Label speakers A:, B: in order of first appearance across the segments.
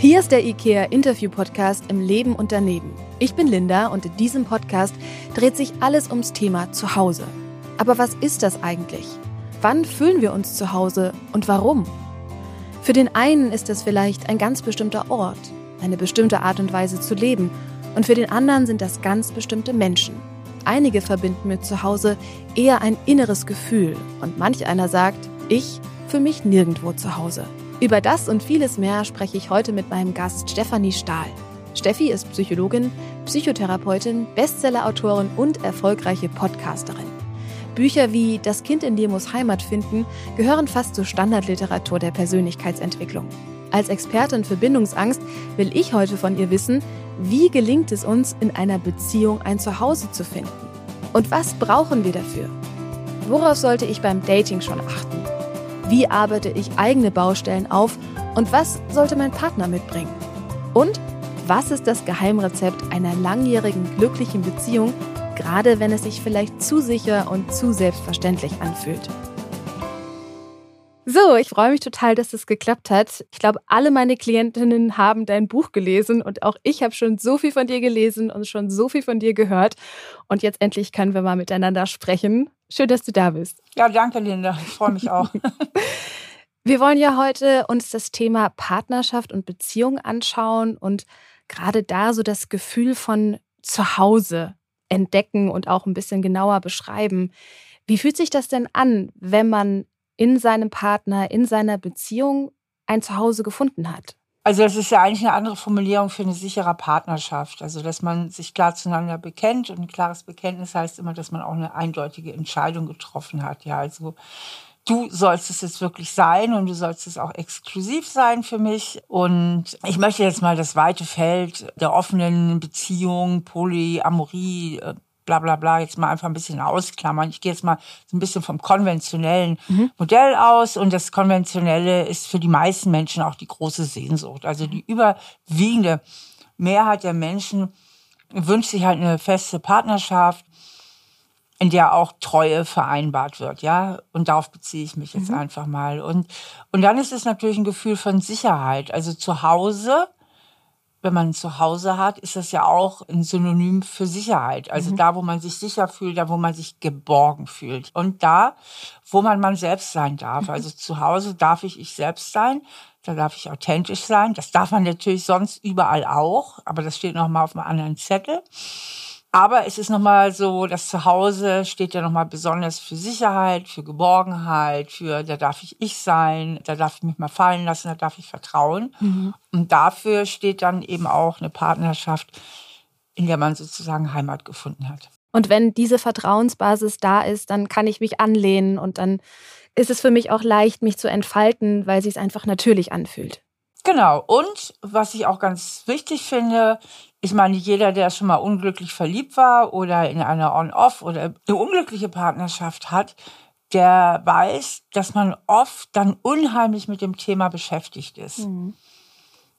A: Hier ist der IKEA Interview Podcast im Leben und daneben. Ich bin Linda und in diesem Podcast dreht sich alles ums Thema Zuhause. Aber was ist das eigentlich? Wann fühlen wir uns zu Hause und warum? Für den einen ist es vielleicht ein ganz bestimmter Ort, eine bestimmte Art und Weise zu leben und für den anderen sind das ganz bestimmte Menschen. Einige verbinden mit Zuhause eher ein inneres Gefühl und manch einer sagt, ich für mich nirgendwo zu Hause. Über das und vieles mehr spreche ich heute mit meinem Gast Stefanie Stahl. Steffi ist Psychologin, Psychotherapeutin, Bestsellerautorin und erfolgreiche Podcasterin. Bücher wie Das Kind in dir muss Heimat finden gehören fast zur Standardliteratur der Persönlichkeitsentwicklung. Als Expertin für Bindungsangst will ich heute von ihr wissen, wie gelingt es uns, in einer Beziehung ein Zuhause zu finden? Und was brauchen wir dafür? Worauf sollte ich beim Dating schon achten? Wie arbeite ich eigene Baustellen auf und was sollte mein Partner mitbringen? Und was ist das Geheimrezept einer langjährigen glücklichen Beziehung, gerade wenn es sich vielleicht zu sicher und zu selbstverständlich anfühlt? So, ich freue mich total, dass es geklappt hat. Ich glaube, alle meine Klientinnen haben dein Buch gelesen und auch ich habe schon so viel von dir gelesen und schon so viel von dir gehört. Und jetzt endlich können wir mal miteinander sprechen. Schön, dass du da bist.
B: Ja, danke, Linda. Ich freue mich auch.
A: wir wollen ja heute uns das Thema Partnerschaft und Beziehung anschauen und gerade da so das Gefühl von Zuhause entdecken und auch ein bisschen genauer beschreiben. Wie fühlt sich das denn an, wenn man in seinem Partner, in seiner Beziehung ein Zuhause gefunden hat?
B: Also das ist ja eigentlich eine andere Formulierung für eine sichere Partnerschaft. Also dass man sich klar zueinander bekennt und ein klares Bekenntnis heißt immer, dass man auch eine eindeutige Entscheidung getroffen hat. Ja, also du sollst es jetzt wirklich sein und du sollst es auch exklusiv sein für mich. Und ich möchte jetzt mal das weite Feld der offenen Beziehung, Polyamorie, äh, bla bla bla jetzt mal einfach ein bisschen ausklammern. Ich gehe jetzt mal so ein bisschen vom konventionellen mhm. Modell aus und das konventionelle ist für die meisten Menschen auch die große Sehnsucht. Also die überwiegende Mehrheit der Menschen wünscht sich halt eine feste Partnerschaft, in der auch Treue vereinbart wird, ja. Und darauf beziehe ich mich jetzt mhm. einfach mal. Und, und dann ist es natürlich ein Gefühl von Sicherheit. Also zu Hause wenn man ein Zuhause hat, ist das ja auch ein Synonym für Sicherheit. Also mhm. da, wo man sich sicher fühlt, da, wo man sich geborgen fühlt. Und da, wo man man selbst sein darf. Mhm. Also zu Hause darf ich ich selbst sein. Da darf ich authentisch sein. Das darf man natürlich sonst überall auch. Aber das steht noch mal auf einem anderen Zettel. Aber es ist nochmal so, das Zuhause steht ja nochmal besonders für Sicherheit, für Geborgenheit, für da darf ich ich sein, da darf ich mich mal fallen lassen, da darf ich vertrauen. Mhm. Und dafür steht dann eben auch eine Partnerschaft, in der man sozusagen Heimat gefunden hat.
A: Und wenn diese Vertrauensbasis da ist, dann kann ich mich anlehnen und dann ist es für mich auch leicht, mich zu entfalten, weil sich es einfach natürlich anfühlt.
B: Genau. Und was ich auch ganz wichtig finde, ich meine, jeder, der schon mal unglücklich verliebt war oder in einer On-Off oder eine unglückliche Partnerschaft hat, der weiß, dass man oft dann unheimlich mit dem Thema beschäftigt ist. Mhm.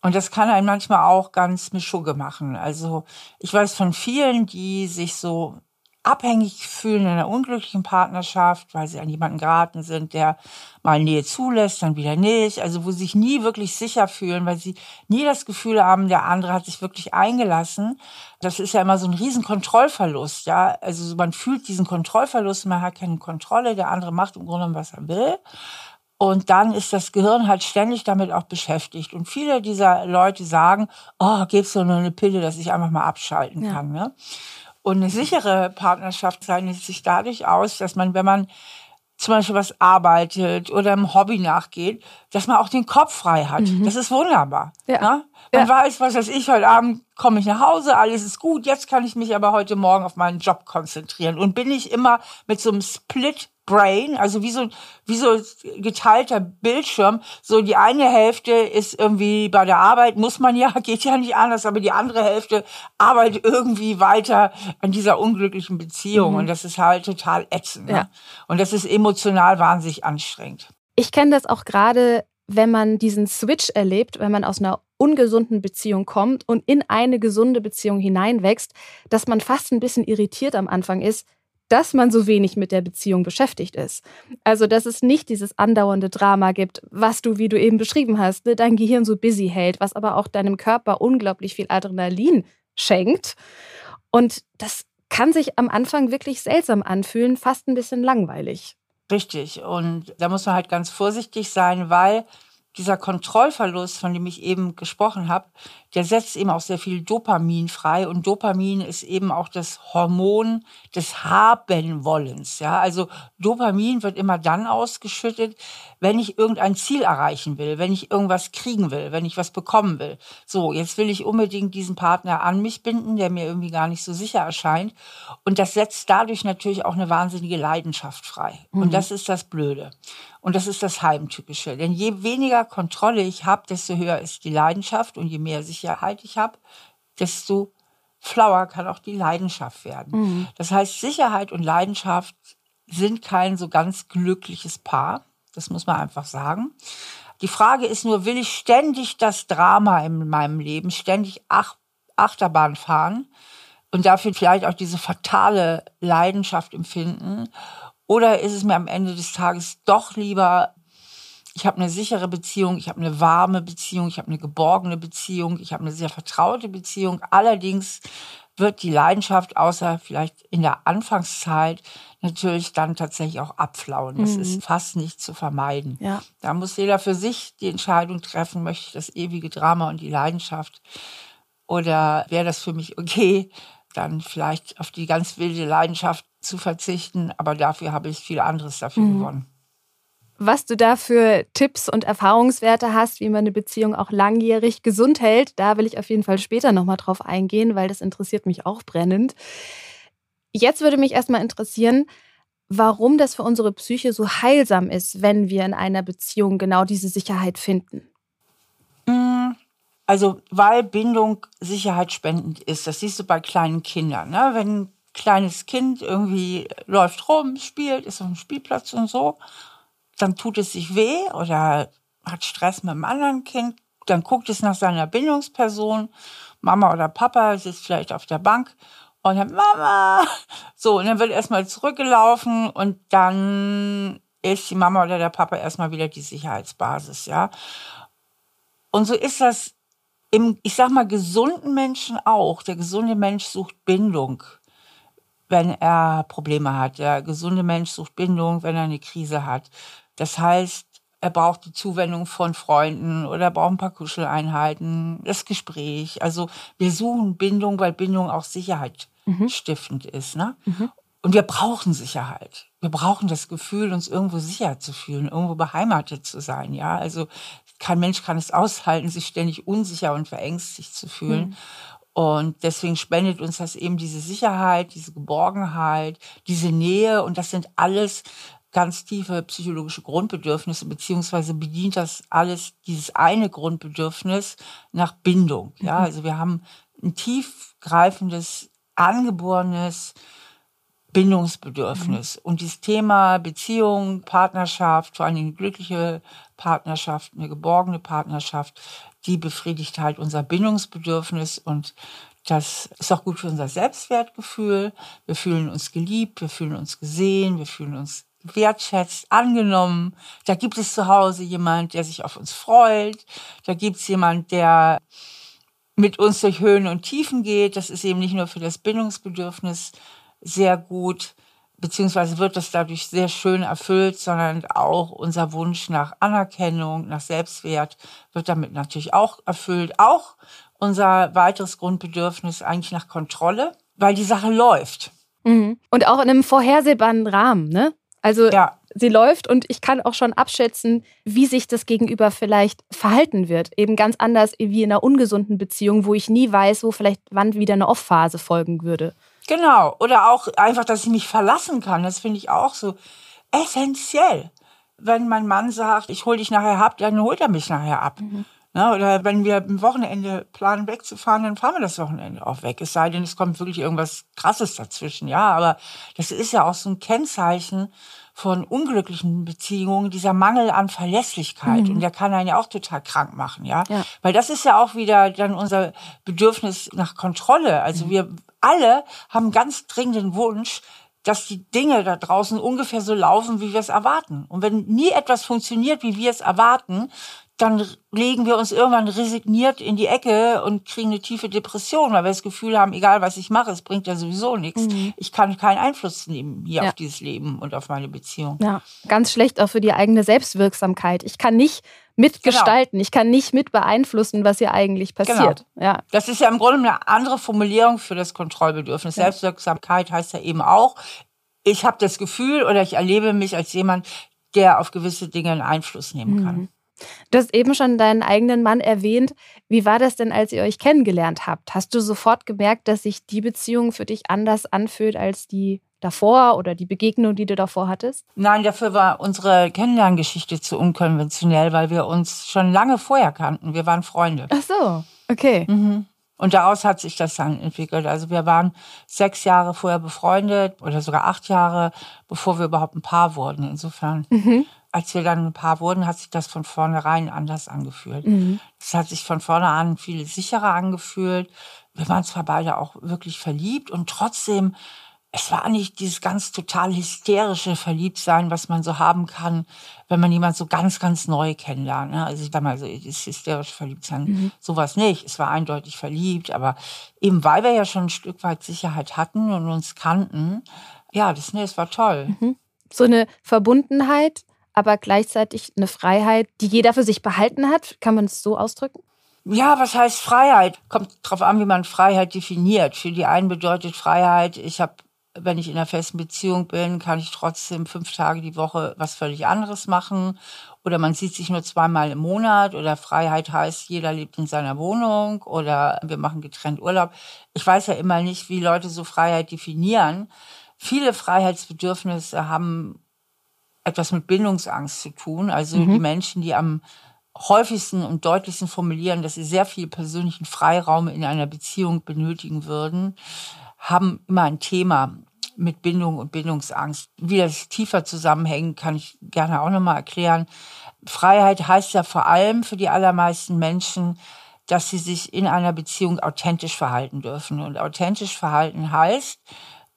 B: Und das kann einen manchmal auch ganz Mischugge machen. Also ich weiß von vielen, die sich so abhängig fühlen in einer unglücklichen Partnerschaft, weil sie an jemanden geraten sind, der mal Nähe zulässt, dann wieder nicht. Also wo sie sich nie wirklich sicher fühlen, weil sie nie das Gefühl haben, der andere hat sich wirklich eingelassen. Das ist ja immer so ein riesen Kontrollverlust, ja. Also man fühlt diesen Kontrollverlust, man hat keine Kontrolle, der andere macht im Grunde, was er will. Und dann ist das Gehirn halt ständig damit auch beschäftigt. Und viele dieser Leute sagen, oh, gib's doch nur eine Pille, dass ich einfach mal abschalten ja. kann. Ne? Und eine sichere Partnerschaft zeichnet sich dadurch aus, dass man, wenn man zum Beispiel was arbeitet oder einem Hobby nachgeht, dass man auch den Kopf frei hat. Mhm. Das ist wunderbar. Ja. Ne? Man ja. weiß, was weiß ich, heute Abend komme ich nach Hause, alles ist gut, jetzt kann ich mich aber heute Morgen auf meinen Job konzentrieren. Und bin ich immer mit so einem Split Brain, also wie so, wie so geteilter Bildschirm. So die eine Hälfte ist irgendwie bei der Arbeit, muss man ja, geht ja nicht anders, aber die andere Hälfte arbeitet irgendwie weiter an dieser unglücklichen Beziehung. Mhm. Und das ist halt total ätzend. Ne? Ja. Und das ist emotional wahnsinnig anstrengend.
A: Ich kenne das auch gerade, wenn man diesen Switch erlebt, wenn man aus einer ungesunden Beziehung kommt und in eine gesunde Beziehung hineinwächst, dass man fast ein bisschen irritiert am Anfang ist, dass man so wenig mit der Beziehung beschäftigt ist. Also, dass es nicht dieses andauernde Drama gibt, was du, wie du eben beschrieben hast, ne, dein Gehirn so busy hält, was aber auch deinem Körper unglaublich viel Adrenalin schenkt. Und das kann sich am Anfang wirklich seltsam anfühlen, fast ein bisschen langweilig.
B: Richtig. Und da muss man halt ganz vorsichtig sein, weil dieser Kontrollverlust, von dem ich eben gesprochen habe, der setzt eben auch sehr viel Dopamin frei. Und Dopamin ist eben auch das Hormon des Habenwollens. Ja, also Dopamin wird immer dann ausgeschüttet, wenn ich irgendein Ziel erreichen will, wenn ich irgendwas kriegen will, wenn ich was bekommen will. So, jetzt will ich unbedingt diesen Partner an mich binden, der mir irgendwie gar nicht so sicher erscheint. Und das setzt dadurch natürlich auch eine wahnsinnige Leidenschaft frei. Mhm. Und das ist das Blöde. Und das ist das Heimtückische. Denn je weniger Kontrolle ich habe, desto höher ist die Leidenschaft und je mehr Sicherheit ich habe, desto flauer kann auch die Leidenschaft werden. Mhm. Das heißt, Sicherheit und Leidenschaft sind kein so ganz glückliches Paar. Das muss man einfach sagen. Die Frage ist nur, will ich ständig das Drama in meinem Leben, ständig Ach Achterbahn fahren und dafür vielleicht auch diese fatale Leidenschaft empfinden? Oder ist es mir am Ende des Tages doch lieber, ich habe eine sichere Beziehung, ich habe eine warme Beziehung, ich habe eine geborgene Beziehung, ich habe eine sehr vertraute Beziehung. Allerdings wird die Leidenschaft, außer vielleicht in der Anfangszeit, natürlich dann tatsächlich auch abflauen. Das mhm. ist fast nicht zu vermeiden. Ja. Da muss jeder für sich die Entscheidung treffen, möchte ich das ewige Drama und die Leidenschaft oder wäre das für mich okay, dann vielleicht auf die ganz wilde Leidenschaft zu verzichten, aber dafür habe ich viel anderes dafür mhm. gewonnen.
A: Was du da für Tipps und Erfahrungswerte hast, wie man eine Beziehung auch langjährig gesund hält, da will ich auf jeden Fall später nochmal drauf eingehen, weil das interessiert mich auch brennend. Jetzt würde mich erstmal interessieren, warum das für unsere Psyche so heilsam ist, wenn wir in einer Beziehung genau diese Sicherheit finden.
B: Mm, also, weil Bindung sicherheitsspendend ist. Das siehst du bei kleinen Kindern. Ne? Wenn kleines Kind irgendwie läuft rum, spielt, ist auf dem Spielplatz und so, dann tut es sich weh oder hat Stress mit einem anderen Kind, dann guckt es nach seiner Bindungsperson, Mama oder Papa sitzt vielleicht auf der Bank und dann Mama, so, und dann wird erstmal zurückgelaufen und dann ist die Mama oder der Papa erstmal wieder die Sicherheitsbasis, ja. Und so ist das im, ich sag mal, gesunden Menschen auch. Der gesunde Mensch sucht Bindung wenn er Probleme hat. Der gesunde Mensch sucht Bindung, wenn er eine Krise hat. Das heißt, er braucht die Zuwendung von Freunden oder er braucht ein paar Kuscheleinheiten, das Gespräch. Also wir suchen Bindung, weil Bindung auch Sicherheit mhm. stiftend ist. Ne? Mhm. Und wir brauchen Sicherheit. Wir brauchen das Gefühl, uns irgendwo sicher zu fühlen, irgendwo beheimatet zu sein. Ja, also kein Mensch kann es aushalten, sich ständig unsicher und verängstigt zu fühlen. Mhm. Und deswegen spendet uns das eben diese Sicherheit, diese Geborgenheit, diese Nähe. Und das sind alles ganz tiefe psychologische Grundbedürfnisse, beziehungsweise bedient das alles dieses eine Grundbedürfnis nach Bindung. Ja, mhm. also wir haben ein tiefgreifendes, angeborenes Bindungsbedürfnis. Mhm. Und dieses Thema Beziehung, Partnerschaft, vor allem eine glückliche Partnerschaft, eine geborgene Partnerschaft, die befriedigt halt unser Bindungsbedürfnis und das ist auch gut für unser Selbstwertgefühl. Wir fühlen uns geliebt, wir fühlen uns gesehen, wir fühlen uns wertschätzt, angenommen. Da gibt es zu Hause jemand, der sich auf uns freut. Da gibt es jemand, der mit uns durch Höhen und Tiefen geht. Das ist eben nicht nur für das Bindungsbedürfnis sehr gut, beziehungsweise wird das dadurch sehr schön erfüllt, sondern auch unser Wunsch nach Anerkennung, nach Selbstwert wird damit natürlich auch erfüllt. Auch unser weiteres Grundbedürfnis eigentlich nach Kontrolle, weil die Sache läuft.
A: Mhm. Und auch in einem vorhersehbaren Rahmen, ne? Also ja. sie läuft und ich kann auch schon abschätzen, wie sich das Gegenüber vielleicht verhalten wird. Eben ganz anders wie in einer ungesunden Beziehung, wo ich nie weiß, wo vielleicht wann wieder eine Off-Phase folgen würde.
B: Genau. Oder auch einfach, dass ich mich verlassen kann. Das finde ich auch so essentiell. Wenn mein Mann sagt, ich hole dich nachher ab, dann holt er mich nachher ab. Mhm. Na, oder wenn wir am Wochenende planen, wegzufahren, dann fahren wir das Wochenende auch weg. Es sei denn, es kommt wirklich irgendwas Krasses dazwischen. Ja, aber das ist ja auch so ein Kennzeichen von unglücklichen Beziehungen, dieser Mangel an Verlässlichkeit. Mhm. Und der kann einen ja auch total krank machen, ja? ja? Weil das ist ja auch wieder dann unser Bedürfnis nach Kontrolle. Also mhm. wir alle haben ganz dringenden Wunsch, dass die Dinge da draußen ungefähr so laufen, wie wir es erwarten. Und wenn nie etwas funktioniert, wie wir es erwarten, dann legen wir uns irgendwann resigniert in die Ecke und kriegen eine tiefe Depression, weil wir das Gefühl haben, egal was ich mache, es bringt ja sowieso nichts. Mhm. Ich kann keinen Einfluss nehmen hier ja. auf dieses Leben und auf meine Beziehung.
A: Ja, ganz schlecht auch für die eigene Selbstwirksamkeit. Ich kann nicht mitgestalten, genau. ich kann nicht mit beeinflussen, was hier eigentlich passiert.
B: Genau. Ja. Das ist ja im Grunde eine andere Formulierung für das Kontrollbedürfnis. Ja. Selbstwirksamkeit heißt ja eben auch, ich habe das Gefühl oder ich erlebe mich als jemand, der auf gewisse Dinge einen Einfluss nehmen kann. Mhm.
A: Du hast eben schon deinen eigenen Mann erwähnt. Wie war das denn, als ihr euch kennengelernt habt? Hast du sofort gemerkt, dass sich die Beziehung für dich anders anfühlt als die davor oder die Begegnung, die du davor hattest?
B: Nein, dafür war unsere Kennenlerngeschichte zu unkonventionell, weil wir uns schon lange vorher kannten. Wir waren Freunde.
A: Ach so, okay.
B: Mhm. Und daraus hat sich das dann entwickelt. Also wir waren sechs Jahre vorher befreundet oder sogar acht Jahre, bevor wir überhaupt ein Paar wurden. Insofern mhm als wir dann ein Paar wurden, hat sich das von vornherein anders angefühlt. Mhm. Es hat sich von vorne an viel sicherer angefühlt. Wir waren zwar beide auch wirklich verliebt und trotzdem, es war nicht dieses ganz total hysterische Verliebtsein, was man so haben kann, wenn man jemand so ganz, ganz neu kennenlernt. Ne? Also ich sag mal so, das hysterische Verliebtsein, mhm. sowas nicht. Es war eindeutig verliebt, aber eben weil wir ja schon ein Stück weit Sicherheit hatten und uns kannten, ja, das, nee, das war toll.
A: Mhm. So eine Verbundenheit, aber gleichzeitig eine Freiheit, die jeder für sich behalten hat. Kann man es so ausdrücken?
B: Ja, was heißt Freiheit? Kommt drauf an, wie man Freiheit definiert. Für die einen bedeutet Freiheit, ich habe, wenn ich in einer festen Beziehung bin, kann ich trotzdem fünf Tage die Woche was völlig anderes machen. Oder man sieht sich nur zweimal im Monat. Oder Freiheit heißt, jeder lebt in seiner Wohnung. Oder wir machen getrennt Urlaub. Ich weiß ja immer nicht, wie Leute so Freiheit definieren. Viele Freiheitsbedürfnisse haben etwas mit Bindungsangst zu tun. Also mhm. die Menschen, die am häufigsten und deutlichsten formulieren, dass sie sehr viel persönlichen Freiraum in einer Beziehung benötigen würden, haben immer ein Thema mit Bindung und Bindungsangst. Wie das tiefer zusammenhängt, kann ich gerne auch nochmal erklären. Freiheit heißt ja vor allem für die allermeisten Menschen, dass sie sich in einer Beziehung authentisch verhalten dürfen. Und authentisch verhalten heißt,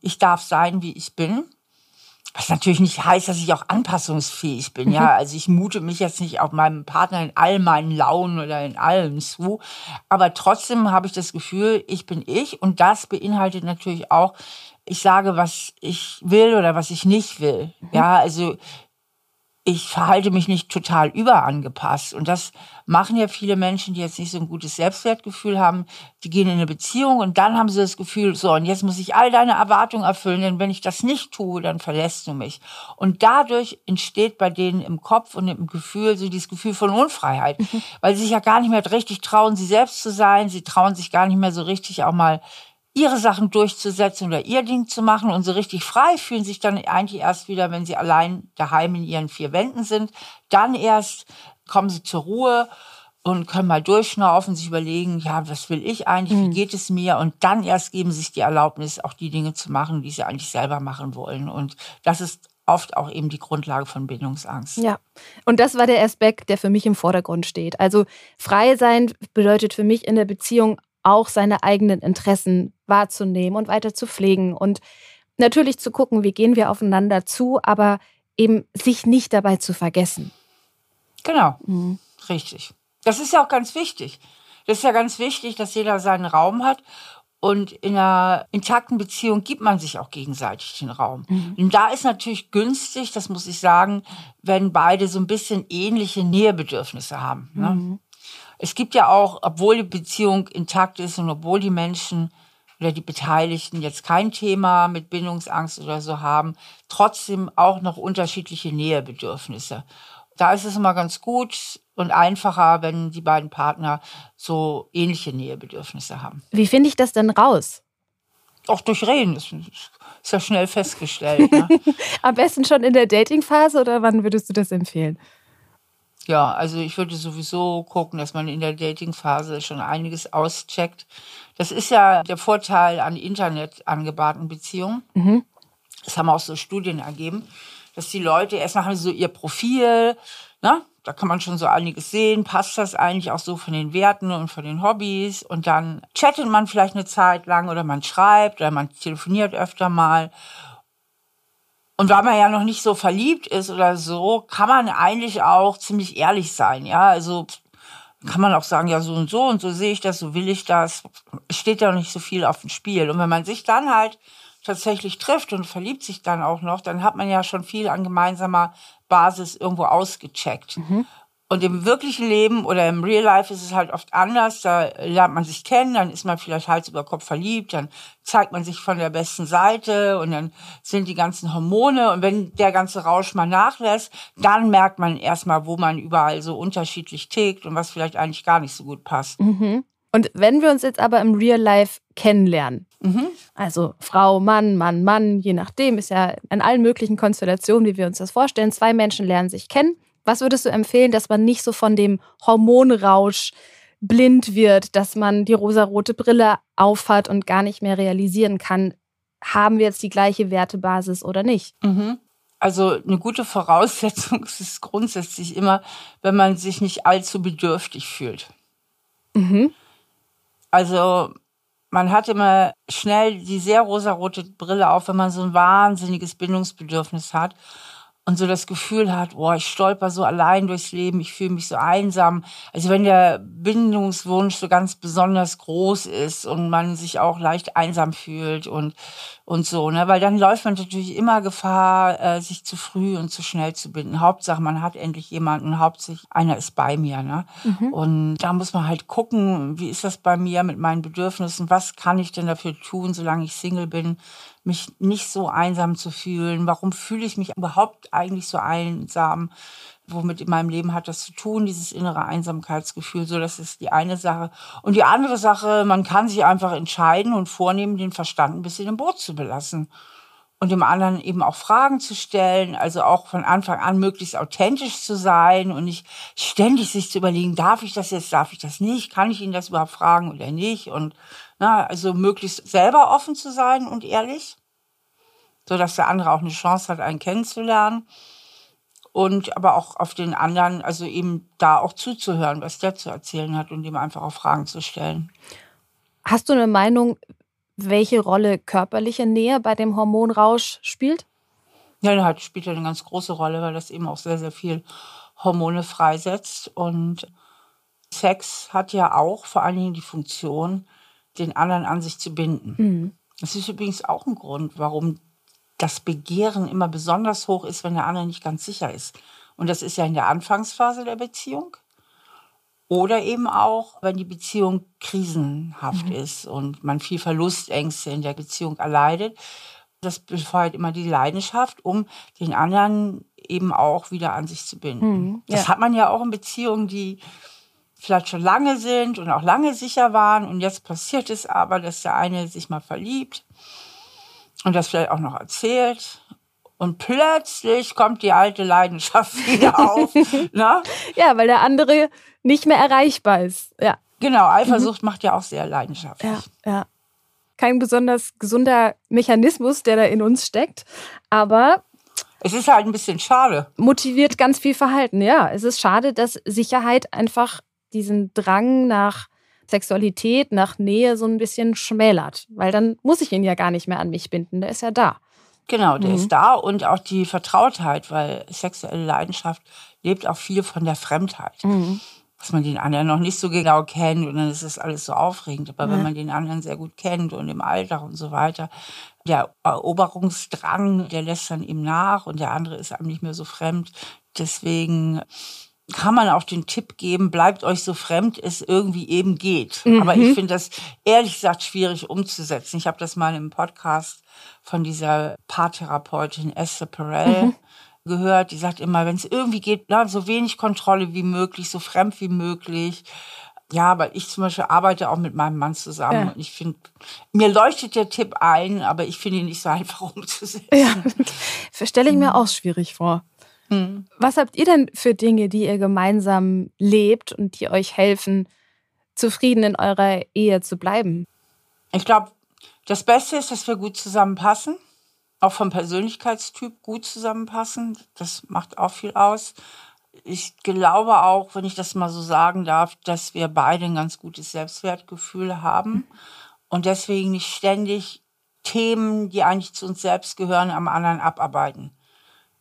B: ich darf sein, wie ich bin. Was natürlich nicht heißt, dass ich auch anpassungsfähig bin. Ja, mhm. also ich mute mich jetzt nicht auf meinem Partner in all meinen Launen oder in allem zu. Aber trotzdem habe ich das Gefühl, ich bin ich. Und das beinhaltet natürlich auch, ich sage, was ich will oder was ich nicht will. Mhm. Ja, also ich verhalte mich nicht total überangepasst. Und das machen ja viele Menschen, die jetzt nicht so ein gutes Selbstwertgefühl haben. Die gehen in eine Beziehung und dann haben sie das Gefühl, so, und jetzt muss ich all deine Erwartungen erfüllen, denn wenn ich das nicht tue, dann verlässt du mich. Und dadurch entsteht bei denen im Kopf und im Gefühl so dieses Gefühl von Unfreiheit, mhm. weil sie sich ja gar nicht mehr richtig trauen, sie selbst zu sein. Sie trauen sich gar nicht mehr so richtig auch mal ihre Sachen durchzusetzen oder ihr Ding zu machen und so richtig frei fühlen sich dann eigentlich erst wieder, wenn sie allein daheim in ihren vier Wänden sind. Dann erst kommen sie zur Ruhe und können mal durchschnaufen, sich überlegen, ja, was will ich eigentlich, wie mhm. geht es mir? Und dann erst geben sie sich die Erlaubnis, auch die Dinge zu machen, die sie eigentlich selber machen wollen. Und das ist oft auch eben die Grundlage von Bindungsangst.
A: Ja, und das war der Aspekt, der für mich im Vordergrund steht. Also frei sein bedeutet für mich in der Beziehung auch seine eigenen Interessen wahrzunehmen und weiter zu pflegen und natürlich zu gucken, wie gehen wir aufeinander zu, aber eben sich nicht dabei zu vergessen.
B: Genau, mhm. richtig. Das ist ja auch ganz wichtig. Das ist ja ganz wichtig, dass jeder seinen Raum hat und in einer intakten Beziehung gibt man sich auch gegenseitig den Raum. Mhm. Und da ist natürlich günstig, das muss ich sagen, wenn beide so ein bisschen ähnliche Nähebedürfnisse haben. Ne? Mhm. Es gibt ja auch, obwohl die Beziehung intakt ist und obwohl die Menschen oder die Beteiligten jetzt kein Thema mit Bindungsangst oder so haben, trotzdem auch noch unterschiedliche Nähebedürfnisse. Da ist es immer ganz gut und einfacher, wenn die beiden Partner so ähnliche Nähebedürfnisse haben.
A: Wie finde ich das denn raus?
B: Auch durch Reden. Das ist ja schnell festgestellt. Ne?
A: Am besten schon in der Datingphase oder wann würdest du das empfehlen?
B: Ja, also ich würde sowieso gucken, dass man in der Datingphase schon einiges auscheckt. Das ist ja der Vorteil an Internet angebahnten Beziehungen. Mhm. Das haben auch so Studien ergeben, dass die Leute erst machen so ihr Profil, ne? Da kann man schon so einiges sehen. Passt das eigentlich auch so von den Werten und von den Hobbys? Und dann chattet man vielleicht eine Zeit lang oder man schreibt oder man telefoniert öfter mal. Und weil man ja noch nicht so verliebt ist oder so, kann man eigentlich auch ziemlich ehrlich sein. Ja, also kann man auch sagen, ja, so und so und so sehe ich das, so will ich das. Steht ja nicht so viel auf dem Spiel. Und wenn man sich dann halt tatsächlich trifft und verliebt sich dann auch noch, dann hat man ja schon viel an gemeinsamer Basis irgendwo ausgecheckt. Mhm. Und im wirklichen Leben oder im Real Life ist es halt oft anders. Da lernt man sich kennen, dann ist man vielleicht Hals über Kopf verliebt, dann zeigt man sich von der besten Seite und dann sind die ganzen Hormone. Und wenn der ganze Rausch mal nachlässt, dann merkt man erstmal, wo man überall so unterschiedlich tickt und was vielleicht eigentlich gar nicht so gut passt.
A: Mhm. Und wenn wir uns jetzt aber im Real Life kennenlernen, mhm. also Frau, Mann, Mann, Mann, je nachdem, ist ja in allen möglichen Konstellationen, wie wir uns das vorstellen, zwei Menschen lernen sich kennen was würdest du empfehlen, dass man nicht so von dem Hormonrausch blind wird, dass man die rosarote Brille aufhat und gar nicht mehr realisieren kann, haben wir jetzt die gleiche Wertebasis oder nicht?
B: Mhm. Also eine gute Voraussetzung ist grundsätzlich immer, wenn man sich nicht allzu bedürftig fühlt. Mhm. Also man hat immer schnell die sehr rosarote Brille auf, wenn man so ein wahnsinniges Bindungsbedürfnis hat und so das Gefühl hat, boah, ich stolper so allein durchs Leben, ich fühle mich so einsam. Also wenn der Bindungswunsch so ganz besonders groß ist und man sich auch leicht einsam fühlt und und so, ne, weil dann läuft man natürlich immer Gefahr, äh, sich zu früh und zu schnell zu binden. Hauptsache, man hat endlich jemanden, hauptsächlich einer ist bei mir, ne? Mhm. Und da muss man halt gucken, wie ist das bei mir mit meinen Bedürfnissen? Was kann ich denn dafür tun, solange ich Single bin? Mich nicht so einsam zu fühlen? Warum fühle ich mich überhaupt eigentlich so einsam? Womit in meinem Leben hat das zu tun, dieses innere Einsamkeitsgefühl? So, das ist die eine Sache. Und die andere Sache, man kann sich einfach entscheiden und vornehmen, den Verstand ein bisschen im Boot zu belassen und dem anderen eben auch Fragen zu stellen, also auch von Anfang an möglichst authentisch zu sein und nicht ständig sich zu überlegen, darf ich das jetzt, darf ich das nicht, kann ich ihn das überhaupt fragen oder nicht und na, also möglichst selber offen zu sein und ehrlich, so dass der andere auch eine Chance hat, einen kennenzulernen und aber auch auf den anderen, also eben da auch zuzuhören, was der zu erzählen hat und ihm einfach auch Fragen zu stellen.
A: Hast du eine Meinung, welche Rolle körperliche Nähe bei dem Hormonrausch spielt?
B: Ja, halt spielt ja eine ganz große Rolle, weil das eben auch sehr, sehr viel Hormone freisetzt. Und Sex hat ja auch vor allen Dingen die Funktion, den anderen an sich zu binden. Mhm. Das ist übrigens auch ein Grund, warum das Begehren immer besonders hoch ist, wenn der andere nicht ganz sicher ist. Und das ist ja in der Anfangsphase der Beziehung. Oder eben auch, wenn die Beziehung krisenhaft mhm. ist und man viel Verlustängste in der Beziehung erleidet. Das befeuert immer die Leidenschaft, um den anderen eben auch wieder an sich zu binden. Mhm, ja. Das hat man ja auch in Beziehungen, die vielleicht schon lange sind und auch lange sicher waren. Und jetzt passiert es aber, dass der eine sich mal verliebt und das vielleicht auch noch erzählt. Und plötzlich kommt die alte Leidenschaft wieder auf. ne?
A: Ja, weil der andere nicht mehr erreichbar ist. Ja.
B: Genau, Eifersucht mhm. macht ja auch sehr leidenschaftlich.
A: Ja, ja. Kein besonders gesunder Mechanismus, der da in uns steckt. Aber
B: es ist halt ein bisschen schade.
A: Motiviert ganz viel Verhalten, ja. Es ist schade, dass Sicherheit einfach diesen Drang nach Sexualität, nach Nähe so ein bisschen schmälert. Weil dann muss ich ihn ja gar nicht mehr an mich binden. Der ist ja da.
B: Genau, der mhm. ist da und auch die Vertrautheit, weil sexuelle Leidenschaft lebt auch viel von der Fremdheit. Mhm dass man den anderen noch nicht so genau kennt und dann ist das alles so aufregend. Aber ja. wenn man den anderen sehr gut kennt und im Alter und so weiter, der Eroberungsdrang, der lässt dann ihm nach und der andere ist einem nicht mehr so fremd. Deswegen kann man auch den Tipp geben, bleibt euch so fremd es irgendwie eben geht. Mhm. Aber ich finde das ehrlich gesagt schwierig umzusetzen. Ich habe das mal im Podcast von dieser Paartherapeutin Esther Perel mhm gehört, die sagt immer, wenn es irgendwie geht, na, so wenig Kontrolle wie möglich, so fremd wie möglich. Ja, weil ich zum Beispiel arbeite auch mit meinem Mann zusammen. Ja. Und ich finde, mir leuchtet der Tipp ein, aber ich finde ihn nicht so einfach umzusetzen. Ja,
A: stelle ich mir mhm. auch schwierig vor. Mhm. Was habt ihr denn für Dinge, die ihr gemeinsam lebt und die euch helfen, zufrieden in eurer Ehe zu bleiben?
B: Ich glaube, das Beste ist, dass wir gut zusammenpassen auch vom Persönlichkeitstyp gut zusammenpassen. Das macht auch viel aus. Ich glaube auch, wenn ich das mal so sagen darf, dass wir beide ein ganz gutes Selbstwertgefühl haben und deswegen nicht ständig Themen, die eigentlich zu uns selbst gehören, am anderen abarbeiten.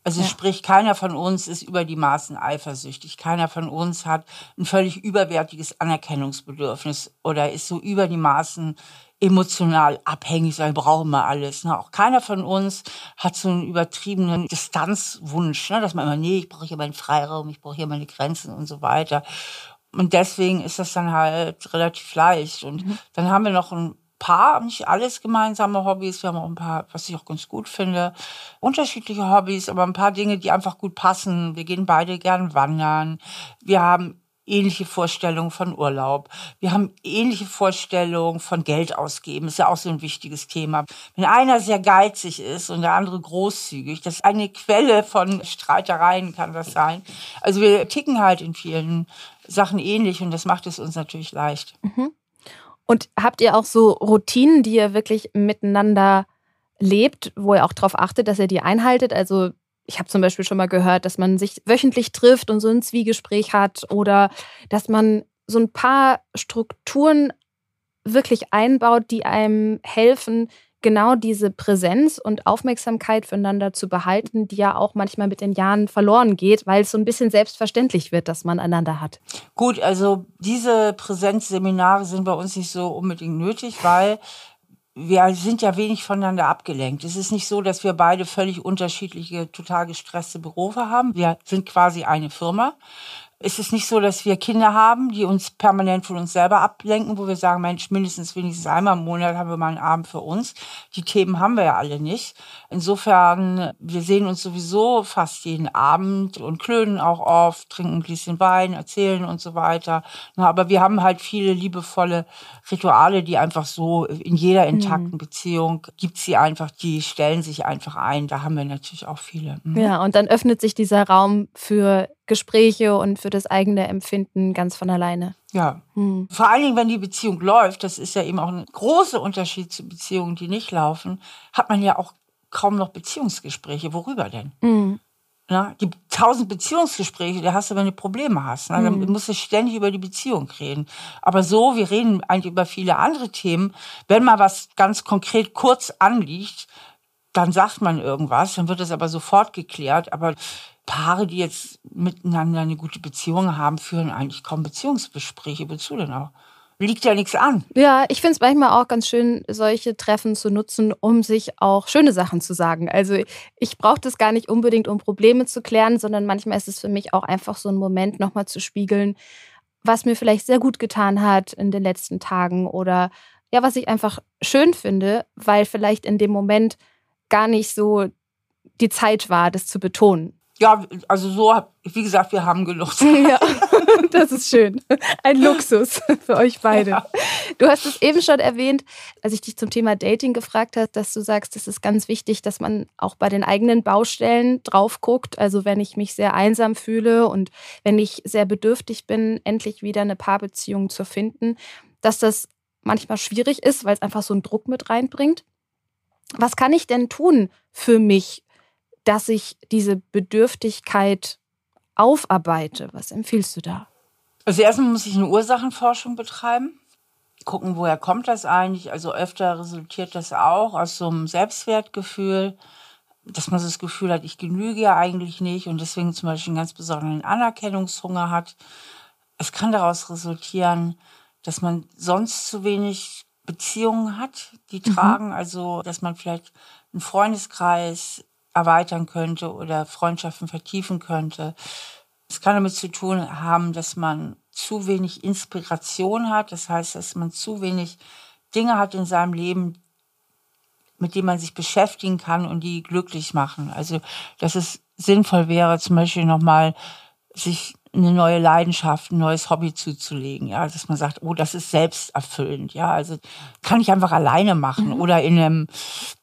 B: Also ja. sprich, keiner von uns ist über die Maßen eifersüchtig. Keiner von uns hat ein völlig überwertiges Anerkennungsbedürfnis oder ist so über die Maßen emotional abhängig, weil brauchen wir alles. Ne? Auch keiner von uns hat so einen übertriebenen Distanzwunsch, ne? dass man immer, nee, ich brauche hier meinen Freiraum, ich brauche hier meine Grenzen und so weiter. Und deswegen ist das dann halt relativ leicht. Und mhm. dann haben wir noch ein paar, nicht alles gemeinsame Hobbys. Wir haben auch ein paar, was ich auch ganz gut finde, unterschiedliche Hobbys, aber ein paar Dinge, die einfach gut passen. Wir gehen beide gern wandern. Wir haben ähnliche Vorstellungen von Urlaub. Wir haben ähnliche Vorstellungen von Geld ausgeben. ist ja auch so ein wichtiges Thema. Wenn einer sehr geizig ist und der andere großzügig, das ist eine Quelle von Streitereien kann das sein. Also wir ticken halt in vielen Sachen ähnlich und das macht es uns natürlich leicht. Mhm.
A: Und habt ihr auch so Routinen, die ihr wirklich miteinander lebt, wo ihr auch darauf achtet, dass ihr die einhaltet? Also ich habe zum Beispiel schon mal gehört, dass man sich wöchentlich trifft und so ein Zwiegespräch hat oder dass man so ein paar Strukturen wirklich einbaut, die einem helfen, genau diese Präsenz und Aufmerksamkeit füreinander zu behalten, die ja auch manchmal mit den Jahren verloren geht, weil es so ein bisschen selbstverständlich wird, dass man einander hat.
B: Gut, also diese Präsenzseminare sind bei uns nicht so unbedingt nötig, weil wir sind ja wenig voneinander abgelenkt. Es ist nicht so, dass wir beide völlig unterschiedliche, total gestresste Berufe haben. Wir sind quasi eine Firma ist es nicht so, dass wir Kinder haben, die uns permanent von uns selber ablenken, wo wir sagen, Mensch, mindestens wenigstens einmal im Monat haben wir mal einen Abend für uns. Die Themen haben wir ja alle nicht. Insofern, wir sehen uns sowieso fast jeden Abend und klönen auch oft, trinken ein Gläschen Wein, erzählen und so weiter. aber wir haben halt viele liebevolle Rituale, die einfach so in jeder intakten mhm. Beziehung gibt sie einfach, die stellen sich einfach ein. Da haben wir natürlich auch viele.
A: Mhm. Ja, und dann öffnet sich dieser Raum für Gespräche und für das eigene Empfinden ganz von alleine.
B: Ja. Hm. Vor allen Dingen, wenn die Beziehung läuft, das ist ja eben auch ein großer Unterschied zu Beziehungen, die nicht laufen, hat man ja auch kaum noch Beziehungsgespräche. Worüber denn? Hm. Na, die tausend Beziehungsgespräche, da hast du, wenn du Probleme hast. Na, dann hm. musst du ständig über die Beziehung reden. Aber so, wir reden eigentlich über viele andere Themen. Wenn mal was ganz konkret kurz anliegt, dann sagt man irgendwas, dann wird es aber sofort geklärt. Aber Paare, die jetzt miteinander eine gute Beziehung haben, führen eigentlich kaum Beziehungsgespräche. Wozu denn auch? Liegt ja nichts an.
A: Ja, ich finde es manchmal auch ganz schön, solche Treffen zu nutzen, um sich auch schöne Sachen zu sagen. Also ich brauche das gar nicht unbedingt, um Probleme zu klären, sondern manchmal ist es für mich auch einfach so ein Moment, nochmal zu spiegeln, was mir vielleicht sehr gut getan hat in den letzten Tagen oder ja, was ich einfach schön finde, weil vielleicht in dem Moment gar nicht so die Zeit war, das zu betonen.
B: Ja, also so, wie gesagt, wir haben genug.
A: Ja, das ist schön. Ein Luxus für euch beide. Ja. Du hast es eben schon erwähnt, als ich dich zum Thema Dating gefragt habe, dass du sagst, es ist ganz wichtig, dass man auch bei den eigenen Baustellen drauf guckt. Also wenn ich mich sehr einsam fühle und wenn ich sehr bedürftig bin, endlich wieder eine Paarbeziehung zu finden, dass das manchmal schwierig ist, weil es einfach so einen Druck mit reinbringt. Was kann ich denn tun für mich, dass ich diese Bedürftigkeit aufarbeite? Was empfiehlst du da?
B: Also erstmal muss ich eine Ursachenforschung betreiben. Gucken, woher kommt das eigentlich? Also öfter resultiert das auch aus so einem Selbstwertgefühl, dass man das Gefühl hat, ich genüge ja eigentlich nicht und deswegen zum Beispiel einen ganz besonderen Anerkennungshunger hat. Es kann daraus resultieren, dass man sonst zu wenig Beziehungen hat, die mhm. tragen. Also, dass man vielleicht einen Freundeskreis erweitern könnte oder Freundschaften vertiefen könnte. Es kann damit zu tun haben, dass man zu wenig Inspiration hat. Das heißt, dass man zu wenig Dinge hat in seinem Leben, mit denen man sich beschäftigen kann und die glücklich machen. Also, dass es sinnvoll wäre, zum Beispiel nochmal sich eine neue Leidenschaft, ein neues Hobby zuzulegen, ja, dass man sagt, oh, das ist selbsterfüllend, ja, also kann ich einfach alleine machen mhm. oder in einem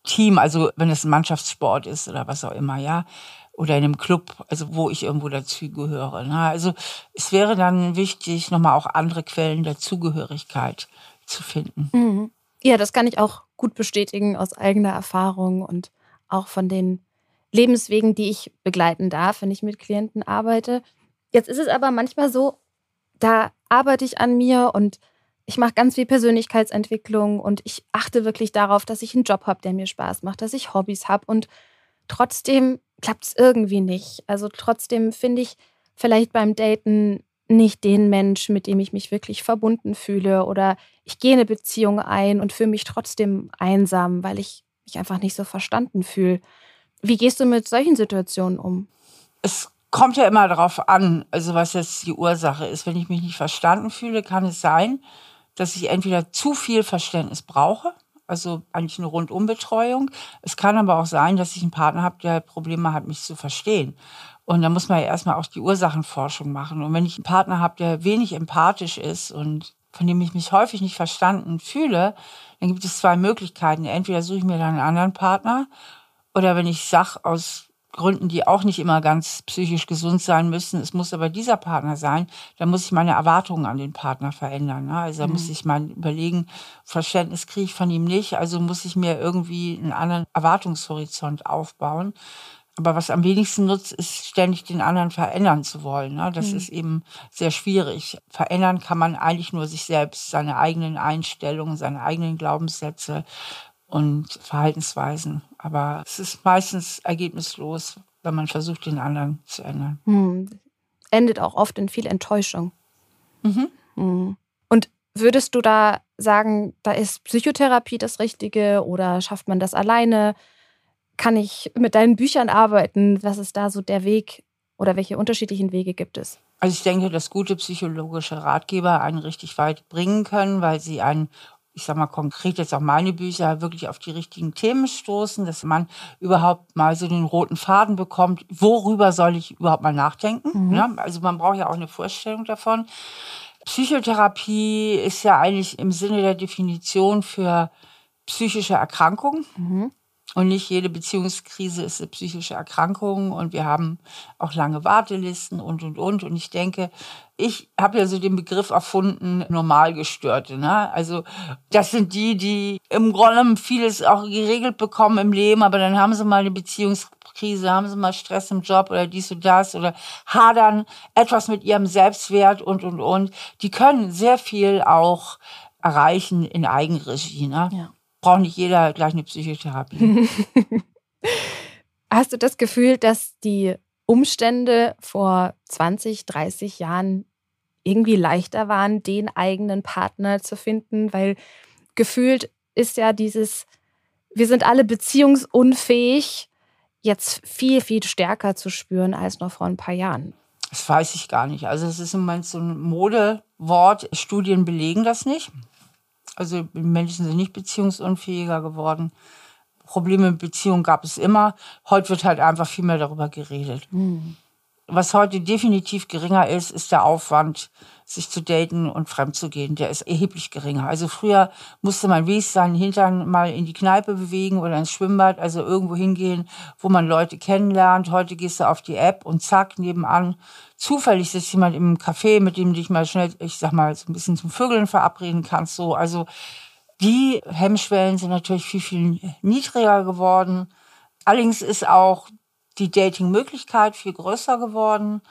B: Team, also wenn es ein Mannschaftssport ist oder was auch immer, ja, oder in einem Club, also wo ich irgendwo dazugehöre. Ne? Also es wäre dann wichtig, nochmal auch andere Quellen der Zugehörigkeit zu finden.
A: Mhm. Ja, das kann ich auch gut bestätigen aus eigener Erfahrung und auch von den Lebenswegen, die ich begleiten darf, wenn ich mit Klienten arbeite. Jetzt ist es aber manchmal so, da arbeite ich an mir und ich mache ganz viel Persönlichkeitsentwicklung und ich achte wirklich darauf, dass ich einen Job habe, der mir Spaß macht, dass ich Hobbys habe und trotzdem klappt es irgendwie nicht. Also trotzdem finde ich vielleicht beim Daten nicht den Mensch, mit dem ich mich wirklich verbunden fühle oder ich gehe eine Beziehung ein und fühle mich trotzdem einsam, weil ich mich einfach nicht so verstanden fühle. Wie gehst du mit solchen Situationen um?
B: Es kommt ja immer darauf an, also was jetzt die Ursache ist. Wenn ich mich nicht verstanden fühle, kann es sein, dass ich entweder zu viel Verständnis brauche, also eigentlich eine Rundumbetreuung. Es kann aber auch sein, dass ich einen Partner habe, der Probleme hat, mich zu verstehen. Und da muss man ja erstmal auch die Ursachenforschung machen. Und wenn ich einen Partner habe, der wenig empathisch ist und von dem ich mich häufig nicht verstanden fühle, dann gibt es zwei Möglichkeiten. Entweder suche ich mir dann einen anderen Partner oder wenn ich sage, aus Gründen, die auch nicht immer ganz psychisch gesund sein müssen, es muss aber dieser Partner sein, dann muss ich meine Erwartungen an den Partner verändern. Ne? Also da mhm. muss ich mal überlegen, Verständnis kriege ich von ihm nicht, also muss ich mir irgendwie einen anderen Erwartungshorizont aufbauen. Aber was am wenigsten nutzt, ist ständig den anderen verändern zu wollen. Ne? Das mhm. ist eben sehr schwierig. Verändern kann man eigentlich nur sich selbst, seine eigenen Einstellungen, seine eigenen Glaubenssätze und Verhaltensweisen. Aber es ist meistens ergebnislos, wenn man versucht, den anderen zu ändern.
A: Hm. Endet auch oft in viel Enttäuschung. Mhm. Hm. Und würdest du da sagen, da ist Psychotherapie das Richtige oder schafft man das alleine? Kann ich mit deinen Büchern arbeiten? Was ist da so der Weg oder welche unterschiedlichen Wege gibt es?
B: Also ich denke, dass gute psychologische Ratgeber einen richtig weit bringen können, weil sie einen ich sag mal konkret jetzt auch meine Bücher, wirklich auf die richtigen Themen stoßen, dass man überhaupt mal so den roten Faden bekommt, worüber soll ich überhaupt mal nachdenken. Mhm. Ja, also man braucht ja auch eine Vorstellung davon. Psychotherapie ist ja eigentlich im Sinne der Definition für psychische Erkrankungen. Mhm. Und nicht jede Beziehungskrise ist eine psychische Erkrankung und wir haben auch lange Wartelisten und, und, und. Und ich denke, ich habe ja so den Begriff erfunden, Normalgestörte. Ne? Also das sind die, die im Grunde vieles auch geregelt bekommen im Leben, aber dann haben sie mal eine Beziehungskrise, haben sie mal Stress im Job oder dies und das oder hadern etwas mit ihrem Selbstwert und, und, und. Die können sehr viel auch erreichen in Eigenregie. Ne? Ja braucht nicht jeder gleich eine Psychotherapie.
A: Hast du das Gefühl, dass die Umstände vor 20, 30 Jahren irgendwie leichter waren, den eigenen Partner zu finden? Weil gefühlt ist ja dieses, wir sind alle beziehungsunfähig, jetzt viel, viel stärker zu spüren als noch vor ein paar Jahren.
B: Das weiß ich gar nicht. Also es ist im Moment so ein Modewort. Studien belegen das nicht. Also Menschen sind nicht beziehungsunfähiger geworden. Probleme mit Beziehungen gab es immer. Heute wird halt einfach viel mehr darüber geredet. Mhm. Was heute definitiv geringer ist, ist der Aufwand, sich zu daten und fremd zu gehen. Der ist erheblich geringer. Also früher musste man wenigstens seinen Hintern mal in die Kneipe bewegen oder ins Schwimmbad, also irgendwo hingehen, wo man Leute kennenlernt. Heute gehst du auf die App und zack, nebenan zufällig sitzt jemand im Café, mit dem du dich mal schnell, ich sag mal, so ein bisschen zum Vögeln verabreden kannst. So, also die Hemmschwellen sind natürlich viel, viel niedriger geworden. Allerdings ist auch die Dating-Möglichkeit viel größer geworden,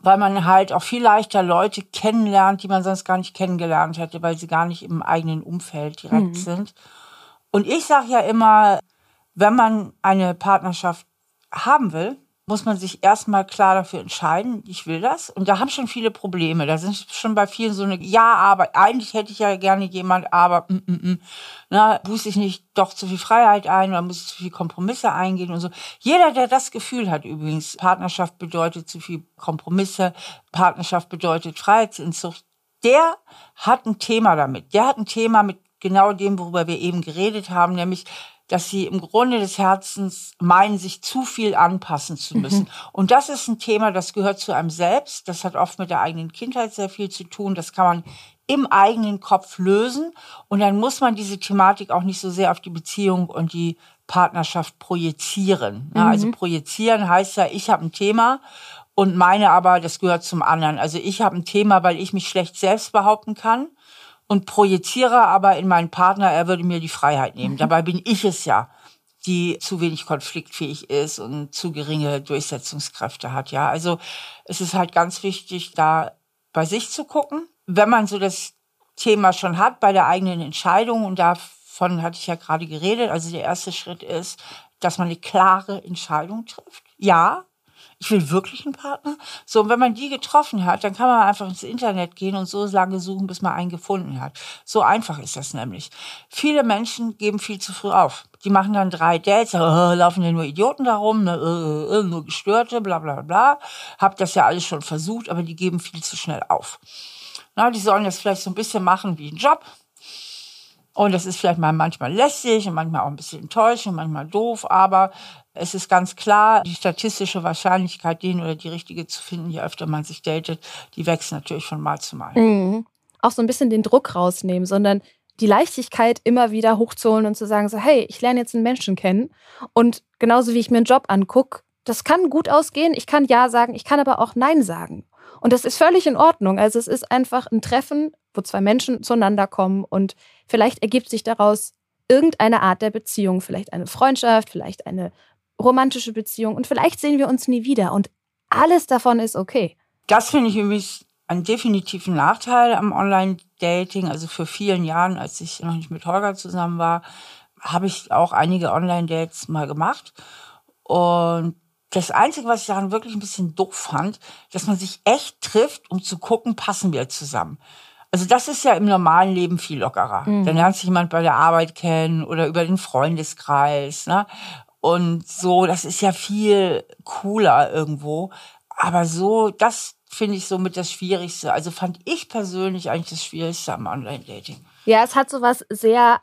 B: weil man halt auch viel leichter Leute kennenlernt, die man sonst gar nicht kennengelernt hätte, weil sie gar nicht im eigenen Umfeld direkt mhm. sind. Und ich sage ja immer, wenn man eine Partnerschaft haben will, muss man sich erstmal klar dafür entscheiden, ich will das. Und da haben schon viele Probleme. Da sind schon bei vielen so eine, ja, aber eigentlich hätte ich ja gerne jemand, aber mm, mm, mm. Na, buße ich nicht doch zu viel Freiheit ein oder muss ich zu viel Kompromisse eingehen und so. Jeder, der das Gefühl hat übrigens, Partnerschaft bedeutet zu viel Kompromisse, Partnerschaft bedeutet Freiheitsinzucht, der hat ein Thema damit. Der hat ein Thema mit genau dem, worüber wir eben geredet haben, nämlich dass sie im Grunde des Herzens meinen, sich zu viel anpassen zu müssen. Mhm. Und das ist ein Thema, das gehört zu einem selbst. Das hat oft mit der eigenen Kindheit sehr viel zu tun. Das kann man im eigenen Kopf lösen. Und dann muss man diese Thematik auch nicht so sehr auf die Beziehung und die Partnerschaft projizieren. Mhm. Also projizieren heißt ja, ich habe ein Thema und meine aber, das gehört zum anderen. Also ich habe ein Thema, weil ich mich schlecht selbst behaupten kann und projiziere aber in meinen Partner, er würde mir die Freiheit nehmen. Dabei bin ich es ja, die zu wenig konfliktfähig ist und zu geringe Durchsetzungskräfte hat. Ja, also es ist halt ganz wichtig, da bei sich zu gucken. Wenn man so das Thema schon hat bei der eigenen Entscheidung. Und davon hatte ich ja gerade geredet. Also der erste Schritt ist, dass man eine klare Entscheidung trifft. Ja, ich will wirklich einen Partner. So, und wenn man die getroffen hat, dann kann man einfach ins Internet gehen und so lange suchen, bis man einen gefunden hat. So einfach ist das nämlich. Viele Menschen geben viel zu früh auf. Die machen dann drei Dates, äh, laufen ja nur Idioten darum, ne, äh, äh, nur Gestörte, bla bla bla. Hab das ja alles schon versucht, aber die geben viel zu schnell auf. Na, die sollen das vielleicht so ein bisschen machen wie ein Job. Und das ist vielleicht mal manchmal lästig und manchmal auch ein bisschen enttäuschend, manchmal doof, aber es ist ganz klar, die statistische Wahrscheinlichkeit, den oder die richtige zu finden, je öfter man sich datet, die wächst natürlich von Mal zu Mal.
A: Mhm. Auch so ein bisschen den Druck rausnehmen, sondern die Leichtigkeit immer wieder hochzuholen und zu sagen, so, hey, ich lerne jetzt einen Menschen kennen. Und genauso wie ich mir einen Job angucke, das kann gut ausgehen. Ich kann Ja sagen, ich kann aber auch Nein sagen. Und das ist völlig in Ordnung. Also es ist einfach ein Treffen, wo zwei Menschen zueinander kommen und vielleicht ergibt sich daraus irgendeine Art der Beziehung, vielleicht eine Freundschaft, vielleicht eine romantische Beziehung und vielleicht sehen wir uns nie wieder und alles davon ist okay.
B: Das finde ich übrigens einen definitiven Nachteil am Online-Dating. Also für vielen Jahren, als ich noch nicht mit Holger zusammen war, habe ich auch einige Online-Dates mal gemacht. Und das Einzige, was ich daran wirklich ein bisschen doof fand, dass man sich echt trifft, um zu gucken, passen wir zusammen. Also das ist ja im normalen Leben viel lockerer. Mhm. Dann lernt sich jemand bei der Arbeit kennen oder über den Freundeskreis. Ne? Und so, das ist ja viel cooler irgendwo. Aber so, das finde ich somit das Schwierigste. Also fand ich persönlich eigentlich das Schwierigste am Online-Dating.
A: Ja, es hat so was sehr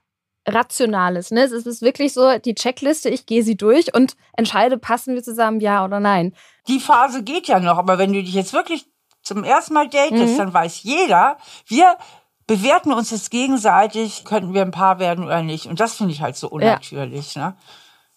A: Rationales. Ne? Es ist wirklich so die Checkliste, ich gehe sie durch und entscheide, passen wir zusammen, ja oder nein.
B: Die Phase geht ja noch, aber wenn du dich jetzt wirklich zum ersten Mal datest, mhm. dann weiß jeder, wir bewerten uns jetzt gegenseitig, könnten wir ein Paar werden oder nicht. Und das finde ich halt so unnatürlich. Ja. Ne?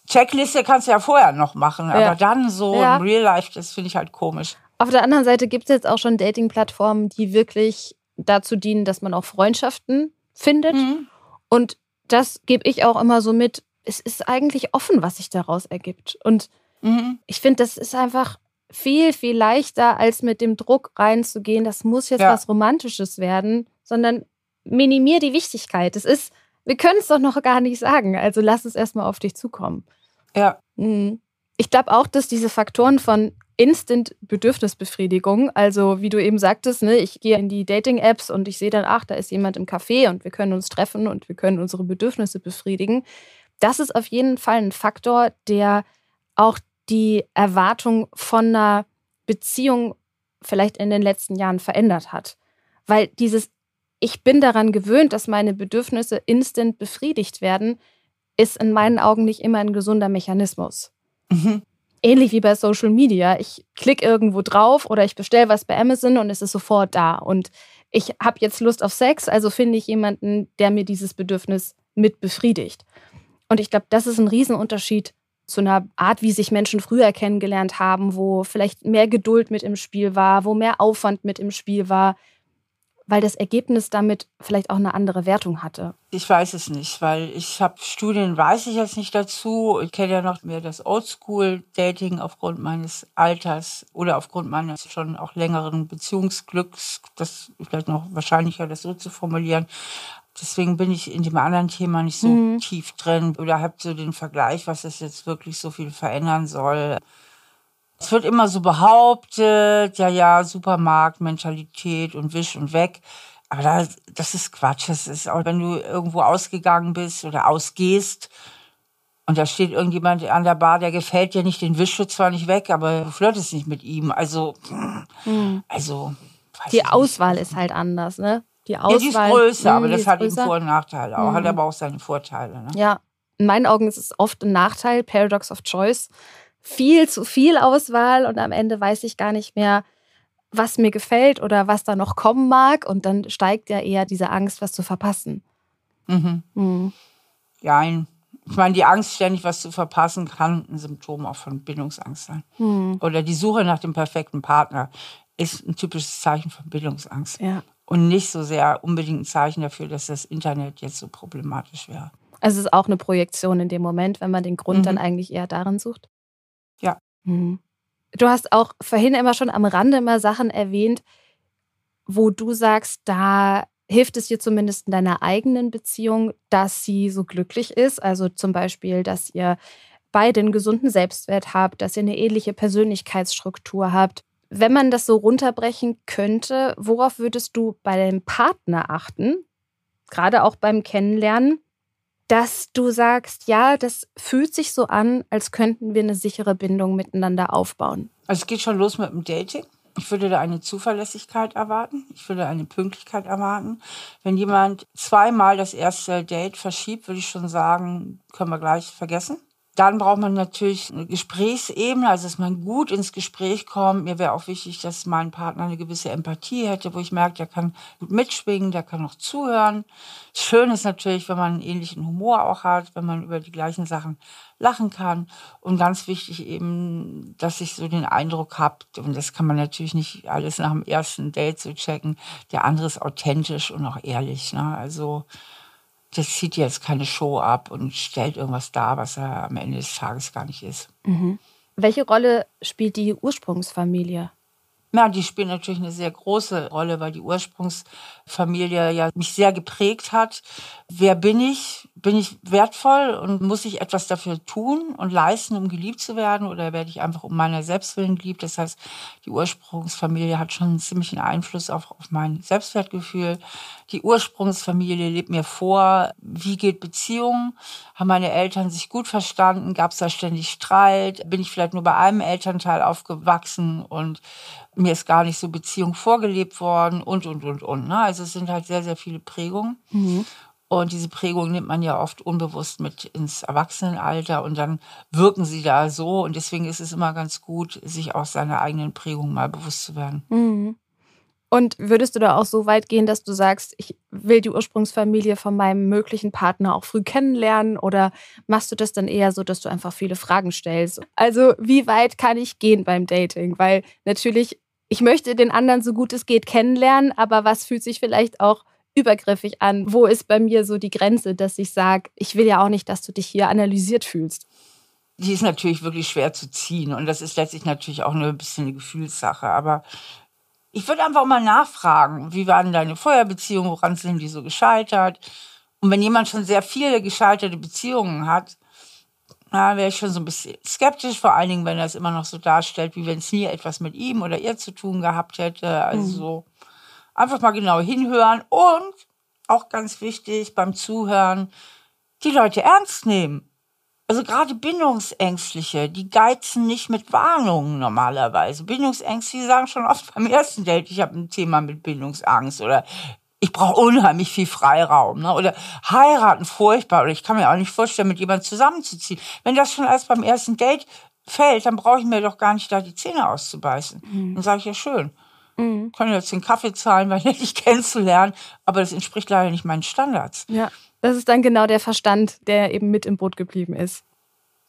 B: Checkliste kannst du ja vorher noch machen, aber ja. dann so ja. im Real Life, das finde ich halt komisch.
A: Auf der anderen Seite gibt es jetzt auch schon Dating-Plattformen, die wirklich dazu dienen, dass man auch Freundschaften findet. Mhm. Und das gebe ich auch immer so mit. Es ist eigentlich offen, was sich daraus ergibt. Und mhm. ich finde, das ist einfach viel, viel leichter, als mit dem Druck reinzugehen, das muss jetzt ja. was Romantisches werden, sondern minimier die Wichtigkeit. Es ist, wir können es doch noch gar nicht sagen. Also lass es erstmal auf dich zukommen.
B: Ja.
A: Mhm. Ich glaube auch, dass diese Faktoren von Instant-Bedürfnisbefriedigung, also wie du eben sagtest, ne, ich gehe in die Dating-Apps und ich sehe dann, ach, da ist jemand im Café und wir können uns treffen und wir können unsere Bedürfnisse befriedigen. Das ist auf jeden Fall ein Faktor, der auch die Erwartung von einer Beziehung vielleicht in den letzten Jahren verändert hat. Weil dieses, ich bin daran gewöhnt, dass meine Bedürfnisse instant befriedigt werden, ist in meinen Augen nicht immer ein gesunder Mechanismus. Mhm. Ähnlich wie bei Social Media. Ich klicke irgendwo drauf oder ich bestelle was bei Amazon und es ist sofort da. Und ich habe jetzt Lust auf Sex, also finde ich jemanden, der mir dieses Bedürfnis mit befriedigt. Und ich glaube, das ist ein Riesenunterschied zu einer Art, wie sich Menschen früher kennengelernt haben, wo vielleicht mehr Geduld mit im Spiel war, wo mehr Aufwand mit im Spiel war, weil das Ergebnis damit vielleicht auch eine andere Wertung hatte?
B: Ich weiß es nicht, weil ich habe Studien, weiß ich jetzt nicht dazu. Ich kenne ja noch mehr das Oldschool-Dating aufgrund meines Alters oder aufgrund meines schon auch längeren Beziehungsglücks. Das ist vielleicht noch wahrscheinlicher, das so zu formulieren. Deswegen bin ich in dem anderen Thema nicht so mhm. tief drin oder habe so den Vergleich, was das jetzt wirklich so viel verändern soll. Es wird immer so behauptet, ja, ja, Supermarktmentalität und wisch und weg. Aber das, das ist Quatsch. Das ist auch, wenn du irgendwo ausgegangen bist oder ausgehst und da steht irgendjemand an der Bar, der gefällt dir nicht, den wischst du zwar nicht weg, aber du flirtest nicht mit ihm. Also, mhm. also.
A: Die Auswahl ist halt anders, ne?
B: Die Auswahl. Ja, die ist größer, aber das hat größer. eben Vor- und Nachteile auch. Mhm. Hat aber auch seine Vorteile. Ne?
A: Ja, in meinen Augen ist es oft ein Nachteil, Paradox of Choice. Viel zu viel Auswahl und am Ende weiß ich gar nicht mehr, was mir gefällt oder was da noch kommen mag. Und dann steigt ja eher diese Angst, was zu verpassen.
B: Mhm. Mhm. Ja, ich meine, die Angst, ständig was zu verpassen, kann ein Symptom auch von Bindungsangst sein. Mhm. Oder die Suche nach dem perfekten Partner ist ein typisches Zeichen von Bindungsangst.
A: Ja
B: und nicht so sehr unbedingt ein Zeichen dafür, dass das Internet jetzt so problematisch wäre.
A: Also es ist auch eine Projektion in dem Moment, wenn man den Grund mhm. dann eigentlich eher darin sucht?
B: Ja.
A: Mhm. Du hast auch vorhin immer schon am Rande immer Sachen erwähnt, wo du sagst, da hilft es dir zumindest in deiner eigenen Beziehung, dass sie so glücklich ist? Also zum Beispiel, dass ihr beide einen gesunden Selbstwert habt, dass ihr eine ähnliche Persönlichkeitsstruktur habt. Wenn man das so runterbrechen könnte, worauf würdest du bei deinem Partner achten, gerade auch beim Kennenlernen, dass du sagst, ja, das fühlt sich so an, als könnten wir eine sichere Bindung miteinander aufbauen?
B: Also es geht schon los mit dem Dating. Ich würde da eine Zuverlässigkeit erwarten. Ich würde eine Pünktlichkeit erwarten. Wenn jemand zweimal das erste Date verschiebt, würde ich schon sagen, können wir gleich vergessen. Dann braucht man natürlich eine Gesprächsebene, also dass man gut ins Gespräch kommt. Mir wäre auch wichtig, dass mein Partner eine gewisse Empathie hätte, wo ich merke, der kann gut mitschwingen, der kann auch zuhören. Schön ist natürlich, wenn man einen ähnlichen Humor auch hat, wenn man über die gleichen Sachen lachen kann. Und ganz wichtig eben, dass ich so den Eindruck habe, und das kann man natürlich nicht alles nach dem ersten Date so checken, der andere ist authentisch und auch ehrlich. Ne? Also das zieht jetzt keine Show ab und stellt irgendwas dar, was er am Ende des Tages gar nicht ist.
A: Mhm. Welche Rolle spielt die Ursprungsfamilie?
B: Ja, die spielt natürlich eine sehr große Rolle, weil die Ursprungsfamilie ja mich sehr geprägt hat. Wer bin ich? Bin ich wertvoll und muss ich etwas dafür tun und leisten, um geliebt zu werden? Oder werde ich einfach um meiner Selbstwillen geliebt? Das heißt, die Ursprungsfamilie hat schon einen ziemlichen Einfluss auf, auf mein Selbstwertgefühl. Die Ursprungsfamilie lebt mir vor, wie geht Beziehung? Haben meine Eltern sich gut verstanden? Gab es da ständig Streit? Bin ich vielleicht nur bei einem Elternteil aufgewachsen und mir ist gar nicht so Beziehung vorgelebt worden und, und, und, und. Ne? Also es sind halt sehr, sehr viele Prägungen. Mhm. Und diese Prägung nimmt man ja oft unbewusst mit ins Erwachsenenalter und dann wirken sie da so. Und deswegen ist es immer ganz gut, sich auch seiner eigenen Prägung mal bewusst zu werden.
A: Mhm. Und würdest du da auch so weit gehen, dass du sagst, ich will die Ursprungsfamilie von meinem möglichen Partner auch früh kennenlernen? Oder machst du das dann eher so, dass du einfach viele Fragen stellst? Also, wie weit kann ich gehen beim Dating? Weil natürlich ich möchte den anderen so gut es geht kennenlernen, aber was fühlt sich vielleicht auch übergriffig an? Wo ist bei mir so die Grenze, dass ich sage, ich will ja auch nicht, dass du dich hier analysiert fühlst?
B: Die ist natürlich wirklich schwer zu ziehen und das ist letztlich natürlich auch nur ein bisschen eine Gefühlssache. Aber ich würde einfach mal nachfragen, wie waren deine Feuerbeziehungen, woran sind die so gescheitert? Und wenn jemand schon sehr viele gescheiterte Beziehungen hat, na, wäre ich schon so ein bisschen skeptisch, vor allen Dingen, wenn er es immer noch so darstellt, wie wenn es nie etwas mit ihm oder ihr zu tun gehabt hätte. Also mhm. einfach mal genau hinhören und auch ganz wichtig beim Zuhören, die Leute ernst nehmen. Also gerade Bindungsängstliche, die geizen nicht mit Warnungen normalerweise. Bindungsängstliche sagen schon oft beim ersten Date, ich habe ein Thema mit Bindungsangst oder ich brauche unheimlich viel Freiraum. Ne? Oder heiraten furchtbar. Oder ich kann mir auch nicht vorstellen, mit jemandem zusammenzuziehen. Wenn das schon alles beim ersten Date fällt, dann brauche ich mir doch gar nicht da die Zähne auszubeißen. Mhm. Dann sage ich ja schön. Mhm. Können jetzt den Kaffee zahlen, weil ich dich kennenzulernen, aber das entspricht leider nicht meinen Standards.
A: Ja, das ist dann genau der Verstand, der eben mit im Boot geblieben ist.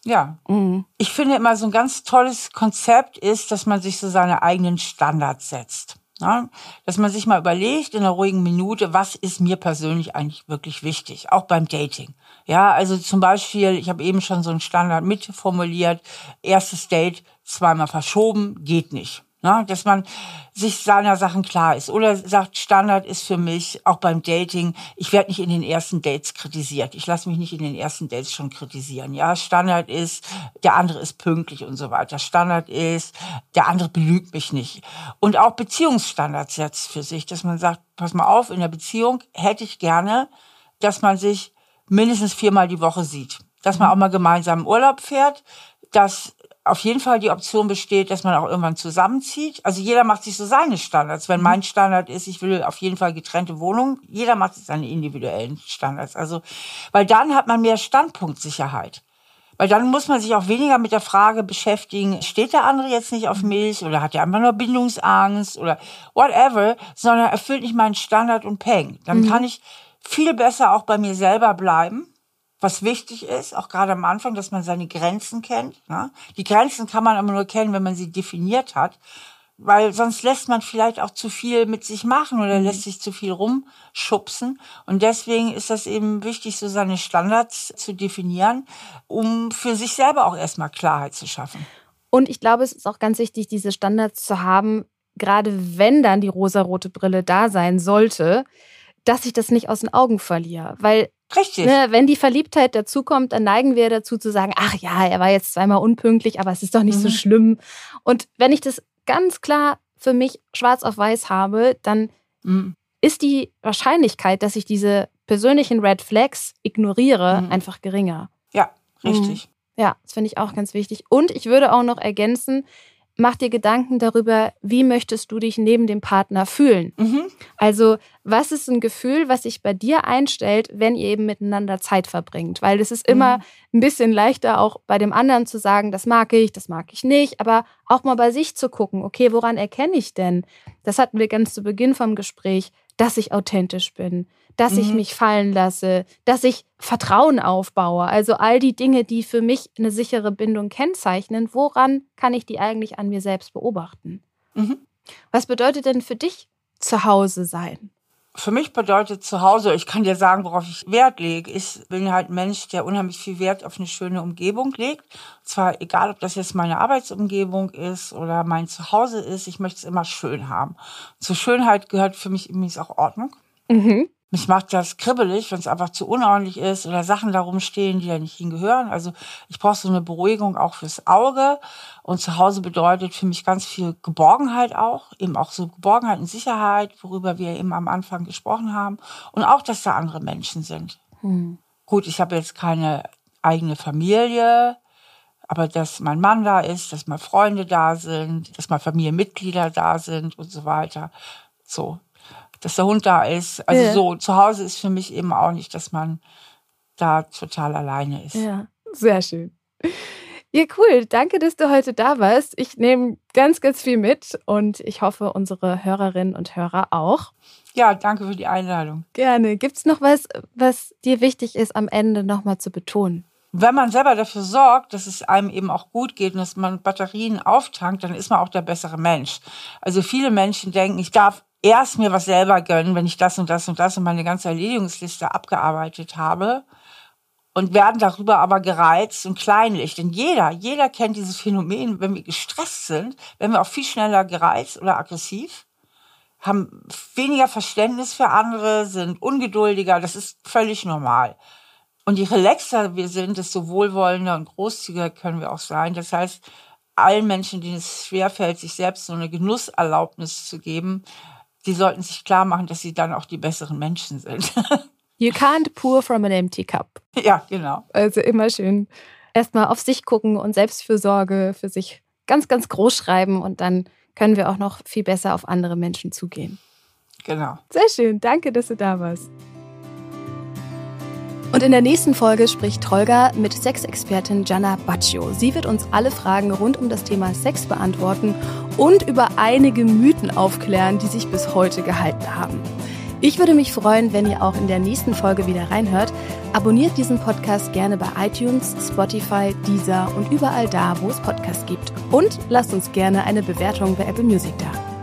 B: Ja. Mhm. Ich finde immer so ein ganz tolles Konzept ist, dass man sich so seine eigenen Standards setzt. Ja, dass man sich mal überlegt in einer ruhigen Minute, was ist mir persönlich eigentlich wirklich wichtig, auch beim Dating. Ja, also zum Beispiel, ich habe eben schon so einen Standard mitformuliert, erstes Date zweimal verschoben, geht nicht. Ne? Dass man sich seiner Sachen klar ist. Oder sagt, Standard ist für mich, auch beim Dating, ich werde nicht in den ersten Dates kritisiert. Ich lasse mich nicht in den ersten Dates schon kritisieren. Ja, Standard ist, der andere ist pünktlich und so weiter. Standard ist, der andere belügt mich nicht. Und auch Beziehungsstandards jetzt für sich, dass man sagt, pass mal auf, in der Beziehung hätte ich gerne, dass man sich mindestens viermal die Woche sieht. Dass man auch mal gemeinsam Urlaub fährt, dass auf jeden Fall die Option besteht, dass man auch irgendwann zusammenzieht. Also jeder macht sich so seine Standards. Wenn mhm. mein Standard ist, ich will auf jeden Fall getrennte Wohnungen, jeder macht sich seine individuellen Standards. Also, weil dann hat man mehr Standpunktsicherheit. Weil dann muss man sich auch weniger mit der Frage beschäftigen, steht der andere jetzt nicht auf mich oder hat er einfach nur Bindungsangst oder whatever, sondern erfüllt nicht meinen Standard und Peng. Dann mhm. kann ich viel besser auch bei mir selber bleiben was wichtig ist, auch gerade am Anfang, dass man seine Grenzen kennt. Ne? Die Grenzen kann man aber nur kennen, wenn man sie definiert hat, weil sonst lässt man vielleicht auch zu viel mit sich machen oder lässt sich zu viel rumschubsen. Und deswegen ist das eben wichtig, so seine Standards zu definieren, um für sich selber auch erstmal Klarheit zu schaffen.
A: Und ich glaube, es ist auch ganz wichtig, diese Standards zu haben, gerade wenn dann die rosarote Brille da sein sollte, dass ich das nicht aus den Augen verliere. Weil
B: Richtig.
A: Ne, wenn die Verliebtheit dazukommt, dann neigen wir dazu zu sagen, ach ja, er war jetzt zweimal unpünktlich, aber es ist doch nicht mhm. so schlimm. Und wenn ich das ganz klar für mich schwarz auf weiß habe, dann mhm. ist die Wahrscheinlichkeit, dass ich diese persönlichen Red Flags ignoriere, mhm. einfach geringer.
B: Ja, richtig.
A: Mhm. Ja, das finde ich auch ganz wichtig. Und ich würde auch noch ergänzen, mach dir Gedanken darüber, wie möchtest du dich neben dem Partner fühlen. Mhm. Also, was ist ein Gefühl, was sich bei dir einstellt, wenn ihr eben miteinander Zeit verbringt? Weil es ist immer mhm. ein bisschen leichter, auch bei dem anderen zu sagen, das mag ich, das mag ich nicht, aber auch mal bei sich zu gucken, okay, woran erkenne ich denn? Das hatten wir ganz zu Beginn vom Gespräch, dass ich authentisch bin, dass mhm. ich mich fallen lasse, dass ich Vertrauen aufbaue. Also all die Dinge, die für mich eine sichere Bindung kennzeichnen, woran kann ich die eigentlich an mir selbst beobachten? Mhm. Was bedeutet denn für dich zu Hause sein?
B: Für mich bedeutet zu Hause, ich kann dir sagen, worauf ich Wert lege. Ich bin halt ein Mensch, der unheimlich viel Wert auf eine schöne Umgebung legt. Und zwar egal, ob das jetzt meine Arbeitsumgebung ist oder mein Zuhause ist, ich möchte es immer schön haben. Zur Schönheit gehört für mich übrigens auch Ordnung. Mhm. Mich macht das kribbelig, wenn es einfach zu unordentlich ist oder Sachen darum stehen, die da nicht hingehören. Also ich brauche so eine Beruhigung auch fürs Auge. Und zu Hause bedeutet für mich ganz viel Geborgenheit auch. Eben auch so Geborgenheit und Sicherheit, worüber wir eben am Anfang gesprochen haben. Und auch, dass da andere Menschen sind. Hm. Gut, ich habe jetzt keine eigene Familie, aber dass mein Mann da ist, dass mal Freunde da sind, dass mal Familienmitglieder da sind und so weiter. So, dass der Hund da ist. Also ja. so, zu Hause ist für mich eben auch nicht, dass man da total alleine ist.
A: Ja, sehr schön. Ja, cool. Danke, dass du heute da warst. Ich nehme ganz, ganz viel mit und ich hoffe, unsere Hörerinnen und Hörer auch.
B: Ja, danke für die Einladung.
A: Gerne. Gibt es noch was, was dir wichtig ist, am Ende nochmal zu betonen?
B: Wenn man selber dafür sorgt, dass es einem eben auch gut geht und dass man Batterien auftankt, dann ist man auch der bessere Mensch. Also viele Menschen denken, ich darf erst mir was selber gönnen, wenn ich das und das und das und meine ganze Erledigungsliste abgearbeitet habe und werden darüber aber gereizt und kleinlich. Denn jeder, jeder kennt dieses Phänomen, wenn wir gestresst sind, werden wir auch viel schneller gereizt oder aggressiv, haben weniger Verständnis für andere, sind ungeduldiger, das ist völlig normal. Und je relaxer wir sind, desto wohlwollender und großzügiger können wir auch sein. Das heißt, allen Menschen, denen es schwerfällt, sich selbst so eine Genusserlaubnis zu geben, die sollten sich klar machen, dass sie dann auch die besseren Menschen sind.
A: You can't pour from an empty cup.
B: Ja, genau.
A: Also immer schön erstmal auf sich gucken und Selbstfürsorge für sich ganz, ganz groß schreiben und dann können wir auch noch viel besser auf andere Menschen zugehen.
B: Genau.
A: Sehr schön. Danke, dass du da warst. Und in der nächsten Folge spricht Holger mit Sexexpertin Gianna Baccio. Sie wird uns alle Fragen rund um das Thema Sex beantworten und über einige Mythen aufklären, die sich bis heute gehalten haben. Ich würde mich freuen, wenn ihr auch in der nächsten Folge wieder reinhört. Abonniert diesen Podcast gerne bei iTunes, Spotify, Deezer und überall da, wo es Podcasts gibt. Und lasst uns gerne eine Bewertung bei Apple Music da.